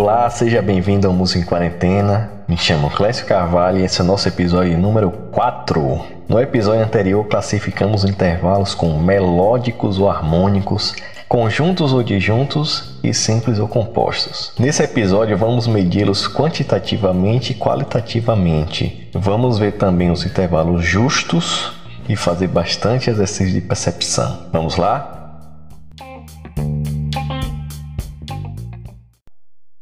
Olá, seja bem-vindo ao Música em Quarentena. Me chamo Clécio Carvalho e esse é o nosso episódio número 4. No episódio anterior, classificamos intervalos com melódicos ou harmônicos, conjuntos ou disjuntos e simples ou compostos. Nesse episódio, vamos medi-los quantitativamente e qualitativamente. Vamos ver também os intervalos justos e fazer bastante exercício de percepção. Vamos lá?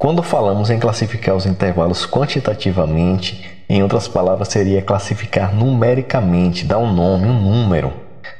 Quando falamos em classificar os intervalos quantitativamente, em outras palavras, seria classificar numericamente, dar um nome, um número,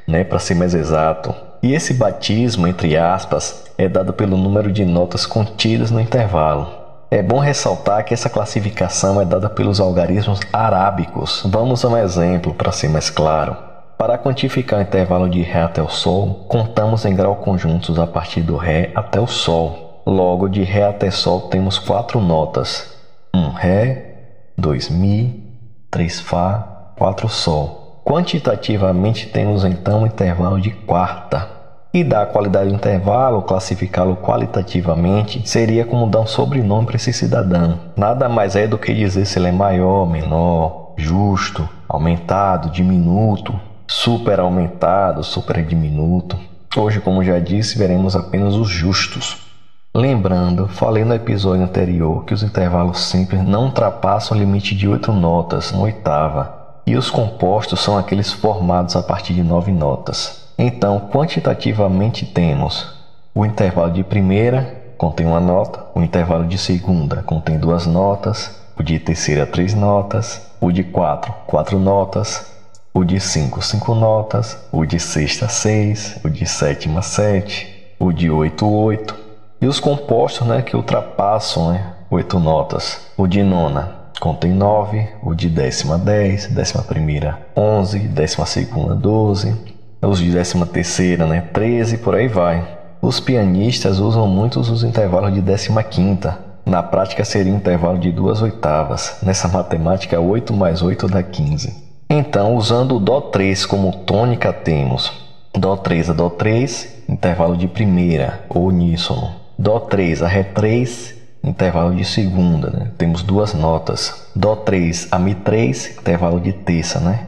né, para ser mais exato. E esse batismo, entre aspas, é dado pelo número de notas contidas no intervalo. É bom ressaltar que essa classificação é dada pelos algarismos arábicos. Vamos a um exemplo para ser mais claro. Para quantificar o intervalo de Ré até o Sol, contamos em grau conjuntos a partir do Ré até o Sol. Logo, de Ré até Sol temos quatro notas: um Ré, dois Mi, três Fá, quatro Sol. Quantitativamente temos então um intervalo de quarta. E da qualidade do intervalo, classificá-lo qualitativamente, seria como dar um sobrenome para esse cidadão. Nada mais é do que dizer se ele é maior, menor, justo, aumentado, diminuto, super aumentado, super diminuto. Hoje, como já disse, veremos apenas os justos. Lembrando, falei no episódio anterior que os intervalos simples não ultrapassam o limite de oito notas na oitava, e os compostos são aqueles formados a partir de nove notas. Então, quantitativamente temos o intervalo de primeira contém uma nota, o intervalo de segunda contém duas notas, o de terceira três notas, o de quatro quatro notas, o de cinco cinco notas, o de sexta seis, o de sétima sete, o de oito oito e os compostos né, que ultrapassam né, oito notas. O de nona contém nove, o de décima dez, décima primeira onze, décima segunda doze, os de décima terceira né, treze, por aí vai. Os pianistas usam muitos os intervalos de décima quinta. Na prática seria um intervalo de duas oitavas. Nessa matemática, 8 mais 8 dá 15. Então, usando o Dó 3 como tônica, temos Dó 3 a Dó 3, intervalo de primeira, ou uníssono. Dó 3 a Ré 3, intervalo de segunda, né? Temos duas notas. Dó 3 a Mi 3, intervalo de terça, né?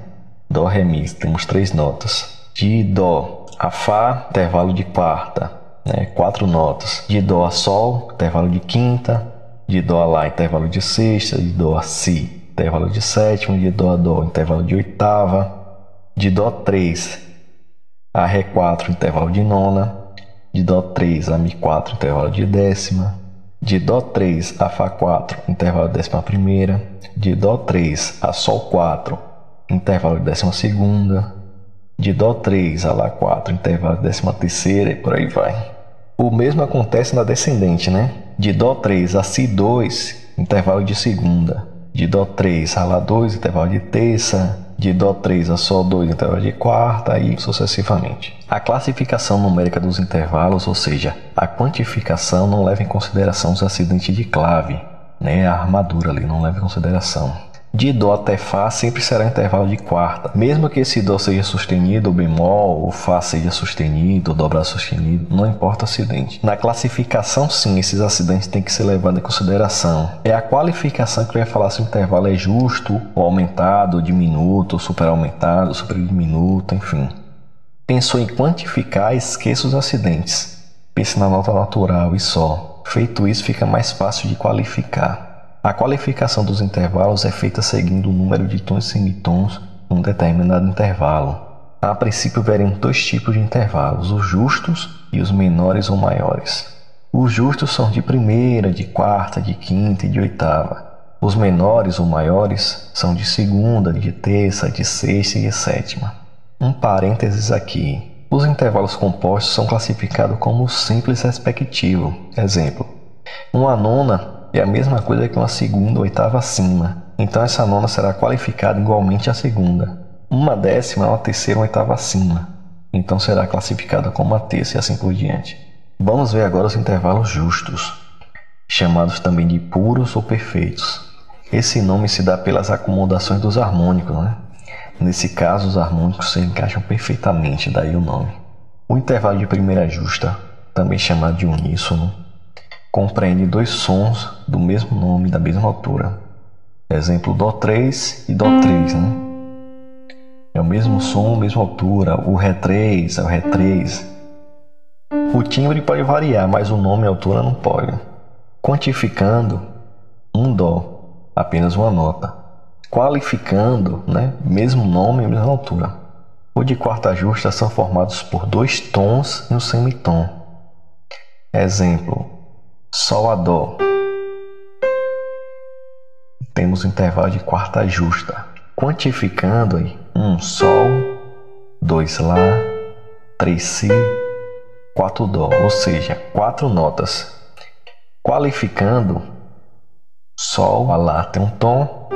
Dó, Ré, Mi, temos três notas. De Dó a Fá, intervalo de quarta, né? Quatro notas. De Dó a Sol, intervalo de quinta. De Dó a Lá, intervalo de sexta. De Dó a Si, intervalo de sétima. De Dó a Dó, intervalo de oitava. De Dó 3 a Ré 4, intervalo de nona de Dó 3 a Mi 4, intervalo de décima, de Dó 3 a Fá 4, intervalo de décima primeira, de Dó 3 a Sol 4, intervalo de décima segunda, de Dó 3 a Lá 4, intervalo de décima terceira e por aí vai. O mesmo acontece na descendente, né? De Dó 3 a Si 2, intervalo de segunda, de Dó 3 a Lá 2, intervalo de terça, de Dó 3 a Sol 2 intervalo de quarta e sucessivamente. A classificação numérica dos intervalos, ou seja, a quantificação, não leva em consideração os acidentes de clave, né? a armadura ali não leva em consideração. De Dó até Fá sempre será intervalo de quarta. Mesmo que esse Dó seja sustenido, ou bemol, ou Fá seja sustenido, ou dobrado sustenido, não importa o acidente. Na classificação, sim, esses acidentes têm que ser levados em consideração. É a qualificação que vai falar se o intervalo é justo, ou aumentado, ou diminuto, ou super aumentado, super diminuto, enfim. Pensou em quantificar, esqueça os acidentes. Pense na nota natural e só. Feito isso, fica mais fácil de qualificar. A qualificação dos intervalos é feita seguindo o número de tons e semitons num determinado intervalo. A princípio, veremos dois tipos de intervalos, os justos e os menores ou maiores. Os justos são de primeira, de quarta, de quinta e de oitava. Os menores ou maiores são de segunda, de terça, de sexta e de sétima. Um parênteses aqui. Os intervalos compostos são classificados como simples respectivo. Exemplo: uma nona é a mesma coisa que uma segunda oitava acima. Então essa nona será qualificada igualmente à segunda. Uma décima é uma terceira oitava acima. Então será classificada como uma terça e assim por diante. Vamos ver agora os intervalos justos, chamados também de puros ou perfeitos. Esse nome se dá pelas acomodações dos harmônicos, né? Nesse caso, os harmônicos se encaixam perfeitamente, daí o nome. O intervalo de primeira justa também chamado de uníssono, compreende dois sons do mesmo nome da mesma altura. Exemplo Dó3 e Dó3, né? É o mesmo som, mesma altura. O Ré3 é o Ré3. O timbre pode variar, mas o nome e a altura não pode. Quantificando, um Dó, apenas uma nota. Qualificando, né? mesmo nome mesma altura. O de quarta justa são formados por dois tons e um semitom. Exemplo: Sol a Dó. Temos o intervalo de quarta justa. Quantificando aí, um Sol, dois Lá, três Si, quatro Dó, ou seja, quatro notas. Qualificando, Sol a Lá tem um tom,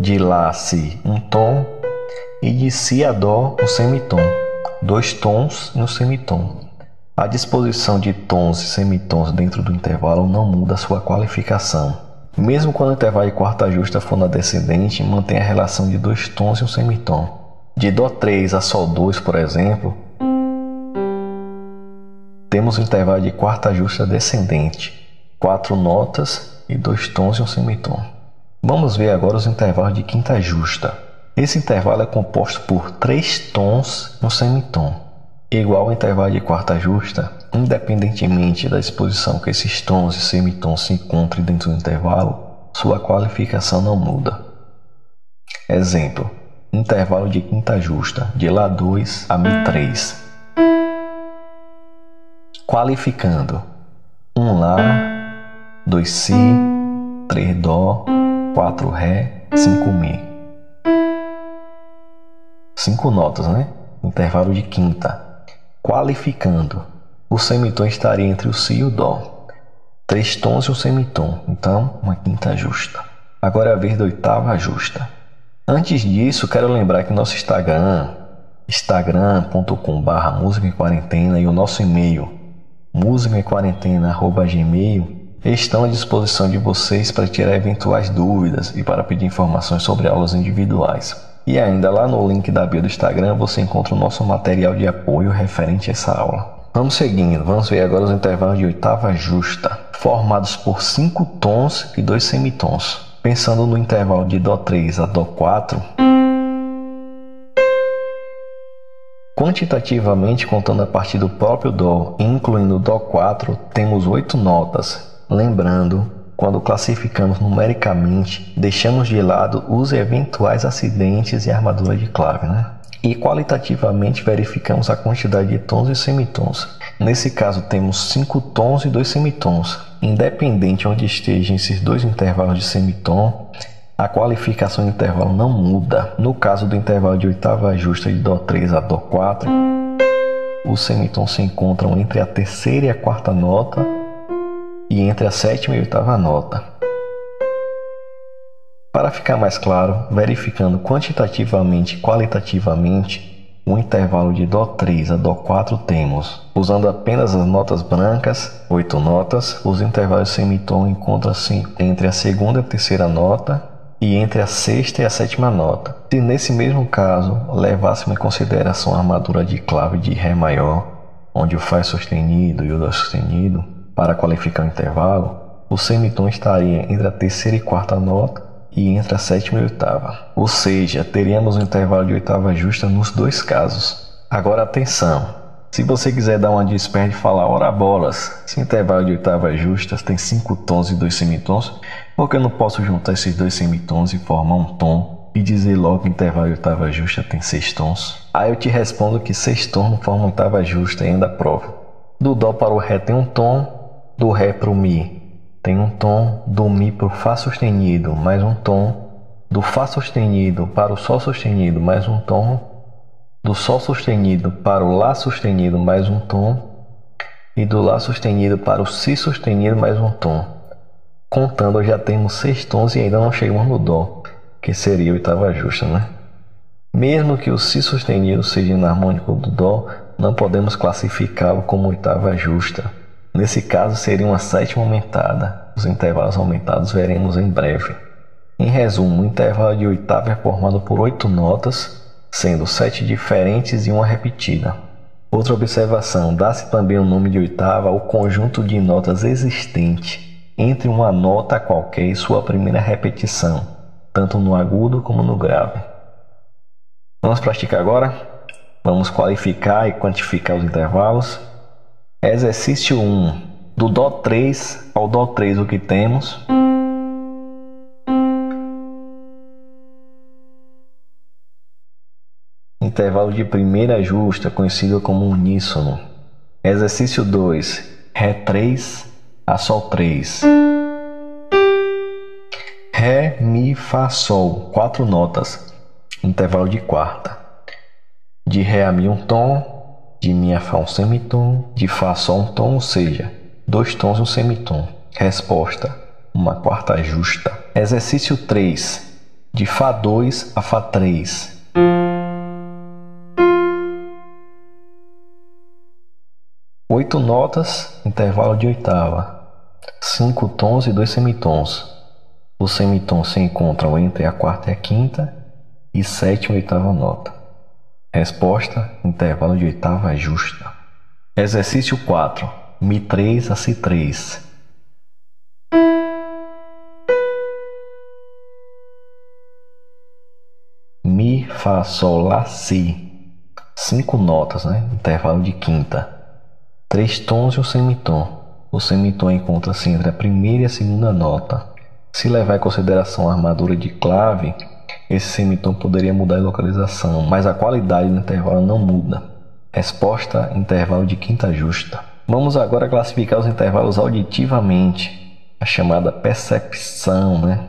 de Lá a Si um tom e de Si a Dó um semitom, dois tons e um semitom. A disposição de tons e semitons dentro do intervalo não muda sua qualificação. Mesmo quando o intervalo de quarta justa for na descendente, mantém a relação de dois tons e um semitom. De Dó 3 a Sol 2, por exemplo, temos o intervalo de quarta justa descendente, quatro notas e dois tons e um semitom. Vamos ver agora os intervalos de quinta justa. Esse intervalo é composto por três tons no semitom, igual ao intervalo de quarta justa, independentemente da exposição que esses tons e semitons se encontrem dentro do intervalo, sua qualificação não muda. Exemplo: intervalo de quinta justa, de Lá2 a Mi3. Qualificando: 1 Lá, 2 Si, 3 Dó, 4 Ré, 5 Mi cinco notas, né? Intervalo de quinta. Qualificando, o semitom estaria entre o Si e o Dó. Três tons e um semitom, então uma quinta justa. Agora é a vez da oitava justa. Antes disso, quero lembrar que nosso Instagram, instagram.com.br música em quarentena e o nosso e-mail, musicaemquarentena.gmail, estão à disposição de vocês para tirar eventuais dúvidas e para pedir informações sobre aulas individuais. E ainda lá no link da bio do Instagram você encontra o nosso material de apoio referente a essa aula. Vamos seguindo, vamos ver agora os intervalos de oitava justa, formados por cinco tons e dois semitons. Pensando no intervalo de Dó3 a Dó4, quantitativamente contando a partir do próprio Dó, incluindo o Dó4, temos oito notas. Lembrando quando classificamos numericamente, deixamos de lado os eventuais acidentes e armadura de clave, né? E qualitativamente verificamos a quantidade de tons e semitons. Nesse caso, temos 5 tons e 2 semitons. Independente onde estejam esses dois intervalos de semitom, a qualificação do intervalo não muda. No caso do intervalo de oitava justa de Dó3 a Dó4, os semitons se encontram entre a terceira e a quarta nota e entre a sétima e oitava nota. Para ficar mais claro, verificando quantitativamente e qualitativamente o intervalo de Dó3 a Dó4 temos, usando apenas as notas brancas, 8 notas, os intervalos semitom encontram-se entre a segunda e a terceira nota e entre a sexta e a sétima nota. Se nesse mesmo caso levássemos em consideração a armadura de clave de Ré maior, onde o Fá é sustenido e o Dó é sustenido, para qualificar o intervalo, o semitom estaria entre a terceira e quarta nota e entre a sétima e oitava. Ou seja, teríamos um intervalo de oitava justa nos dois casos. Agora atenção! Se você quiser dar uma desperta e falar ora bolas, se o intervalo de oitavas justas tem cinco tons e dois semitons, por que eu não posso juntar esses dois semitons e formar um tom e dizer logo que intervalo de oitava justa tem seis tons? Aí eu te respondo que seis tons não formam oitava justa e ainda provo. Do Dó para o Ré tem um tom, do Ré para o Mi tem um tom, do Mi para o Fá sustenido mais um tom, do Fá sustenido para o Sol sustenido mais um tom, do Sol sustenido para o Lá sustenido mais um tom e do Lá sustenido para o Si sustenido mais um tom. Contando já temos seis tons e ainda não chegamos no Dó, que seria a oitava justa, né? Mesmo que o Si sustenido seja inarmônico do Dó, não podemos classificá-lo como oitava justa Nesse caso, seria uma sétima aumentada. Os intervalos aumentados veremos em breve. Em resumo, o intervalo de oitava é formado por oito notas, sendo sete diferentes e uma repetida. Outra observação: dá-se também o nome de oitava ao conjunto de notas existente entre uma nota qualquer e sua primeira repetição, tanto no agudo como no grave. Vamos praticar agora? Vamos qualificar e quantificar os intervalos. Exercício 1. Do Dó 3 ao Dó 3, o que temos? Intervalo de primeira justa, conhecido como uníssono. Exercício 2. Ré 3 a Sol 3. Ré, Mi, Fá, Sol. Quatro notas. Intervalo de quarta. De Ré a Mi um tom, de Mi a Fá um semitom, de Fá Sol um tom, ou seja, dois tons e um semitom. Resposta: uma quarta justa. Exercício 3. De Fá 2 a Fá 3. Oito notas, intervalo de oitava. Cinco tons e dois semitons. Os semitons se encontram entre a quarta e a quinta e sétima e oitava nota. Resposta: intervalo de oitava justa. Exercício 4. Mi3 a Si3. Mi, Fá, Sol, Lá, Si. Cinco notas, né? Intervalo de quinta três tons e um semitom. O semitom encontra-se entre a primeira e a segunda nota. Se levar em consideração a armadura de clave, esse semitom poderia mudar de localização, mas a qualidade do intervalo não muda. Resposta: intervalo de quinta justa. Vamos agora classificar os intervalos auditivamente, a chamada percepção, né?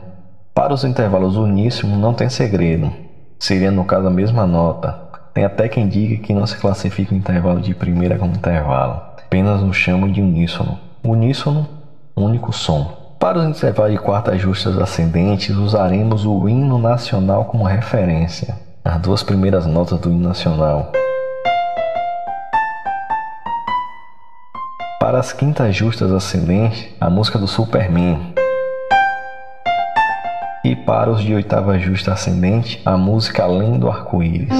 Para os intervalos uníssimos não tem segredo, seria no caso a mesma nota. Tem até quem diga que não se classifica o intervalo de primeira como intervalo apenas nos chamam de uníssono. Uníssono, único som. Para os intervalos de quartas justas ascendentes, usaremos o hino nacional como referência. As duas primeiras notas do hino nacional. Para as quintas justas ascendentes, a música do Superman. E para os de oitava justa ascendente, a música Além do Arco-Íris.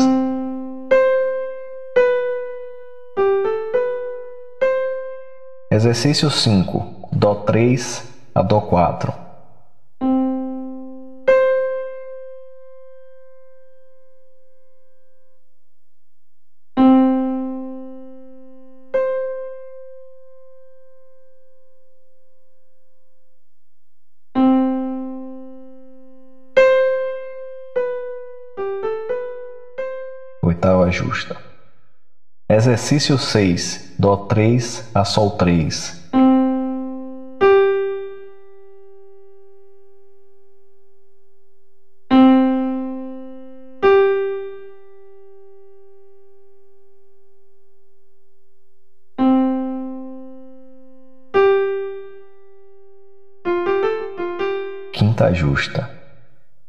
Exercício 5. Dó 3 a Dó 4. Oitava justa. Exercício 6. Dó 3 a Sol 3. Justa.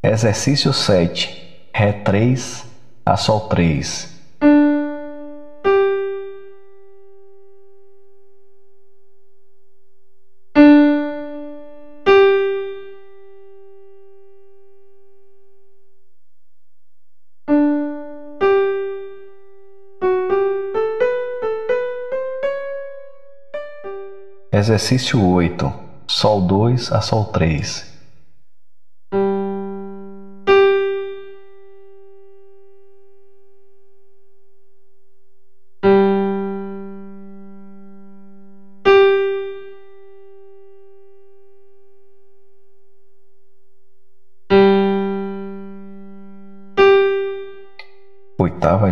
Exercício 7. Ré 3 a Sol 3. Exercício 8. Sol 2 a Sol 3.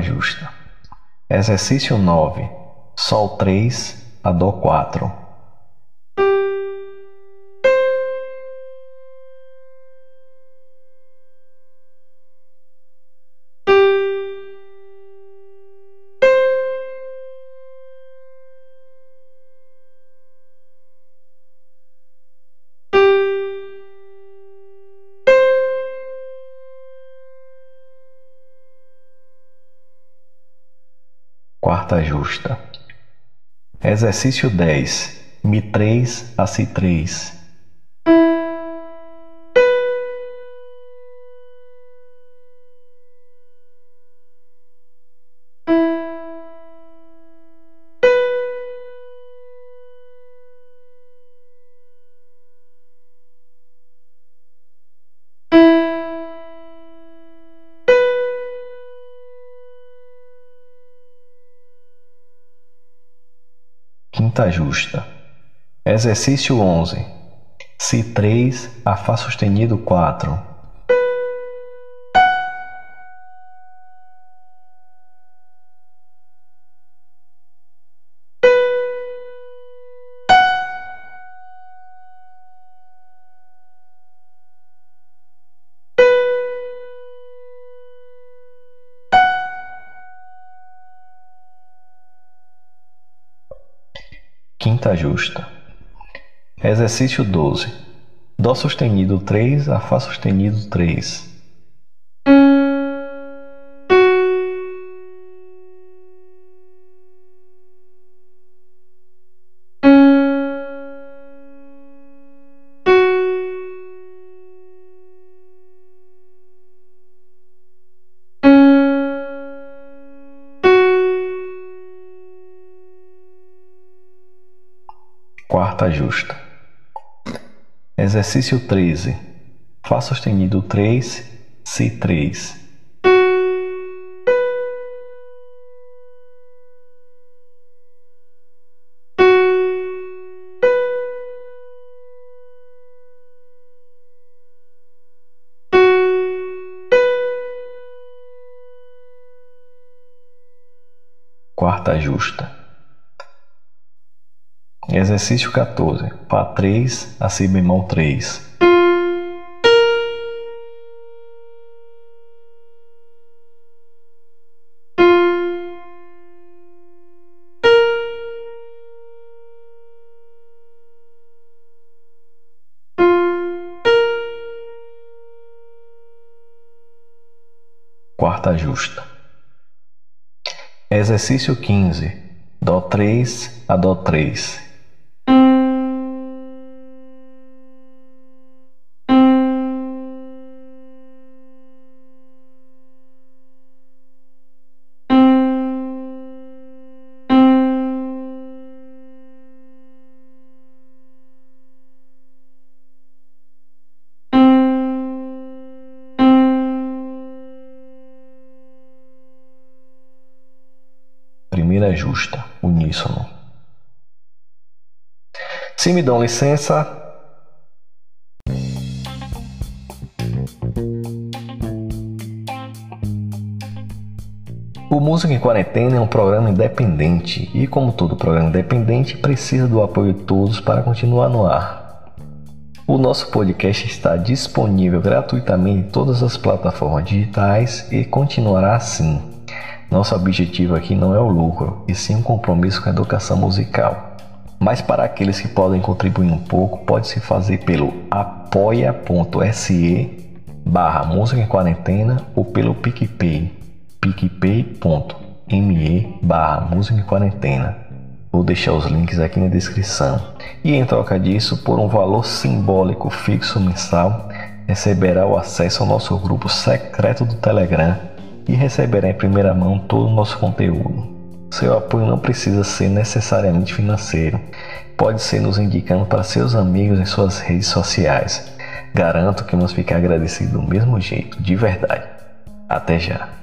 Justa. Exercício 9. Sol 3 a Dó 4. Exercício 10. Mi3 a Si3. Quinta justa. Exercício 11. Si 3 a Fá sustenido 4. Quinta justa. Exercício 12. Dó sustenido 3 a Fá sustenido 3. Quarta justa. Exercício 13. Fá sustenido 3, Si 3. Quarta justa. Exercício 14. Fá 3 a Si bemol 3. Quarta justa. Exercício 15. Dó 3 a Dó 3. Justa, uníssono. Se me dão licença. O Música em Quarentena é um programa independente e, como todo programa independente, precisa do apoio de todos para continuar no ar. O nosso podcast está disponível gratuitamente em todas as plataformas digitais e continuará assim. Nosso objetivo aqui não é o lucro, e sim um compromisso com a educação musical. Mas para aqueles que podem contribuir um pouco, pode se fazer pelo apoia.se barra música em quarentena ou pelo PicPay, picpay.me barra música em quarentena. Vou deixar os links aqui na descrição. E em troca disso, por um valor simbólico fixo mensal, receberá o acesso ao nosso grupo secreto do Telegram e receberá em primeira mão todo o nosso conteúdo. Seu apoio não precisa ser necessariamente financeiro, pode ser nos indicando para seus amigos em suas redes sociais. Garanto que vamos ficar agradecidos do mesmo jeito, de verdade. Até já!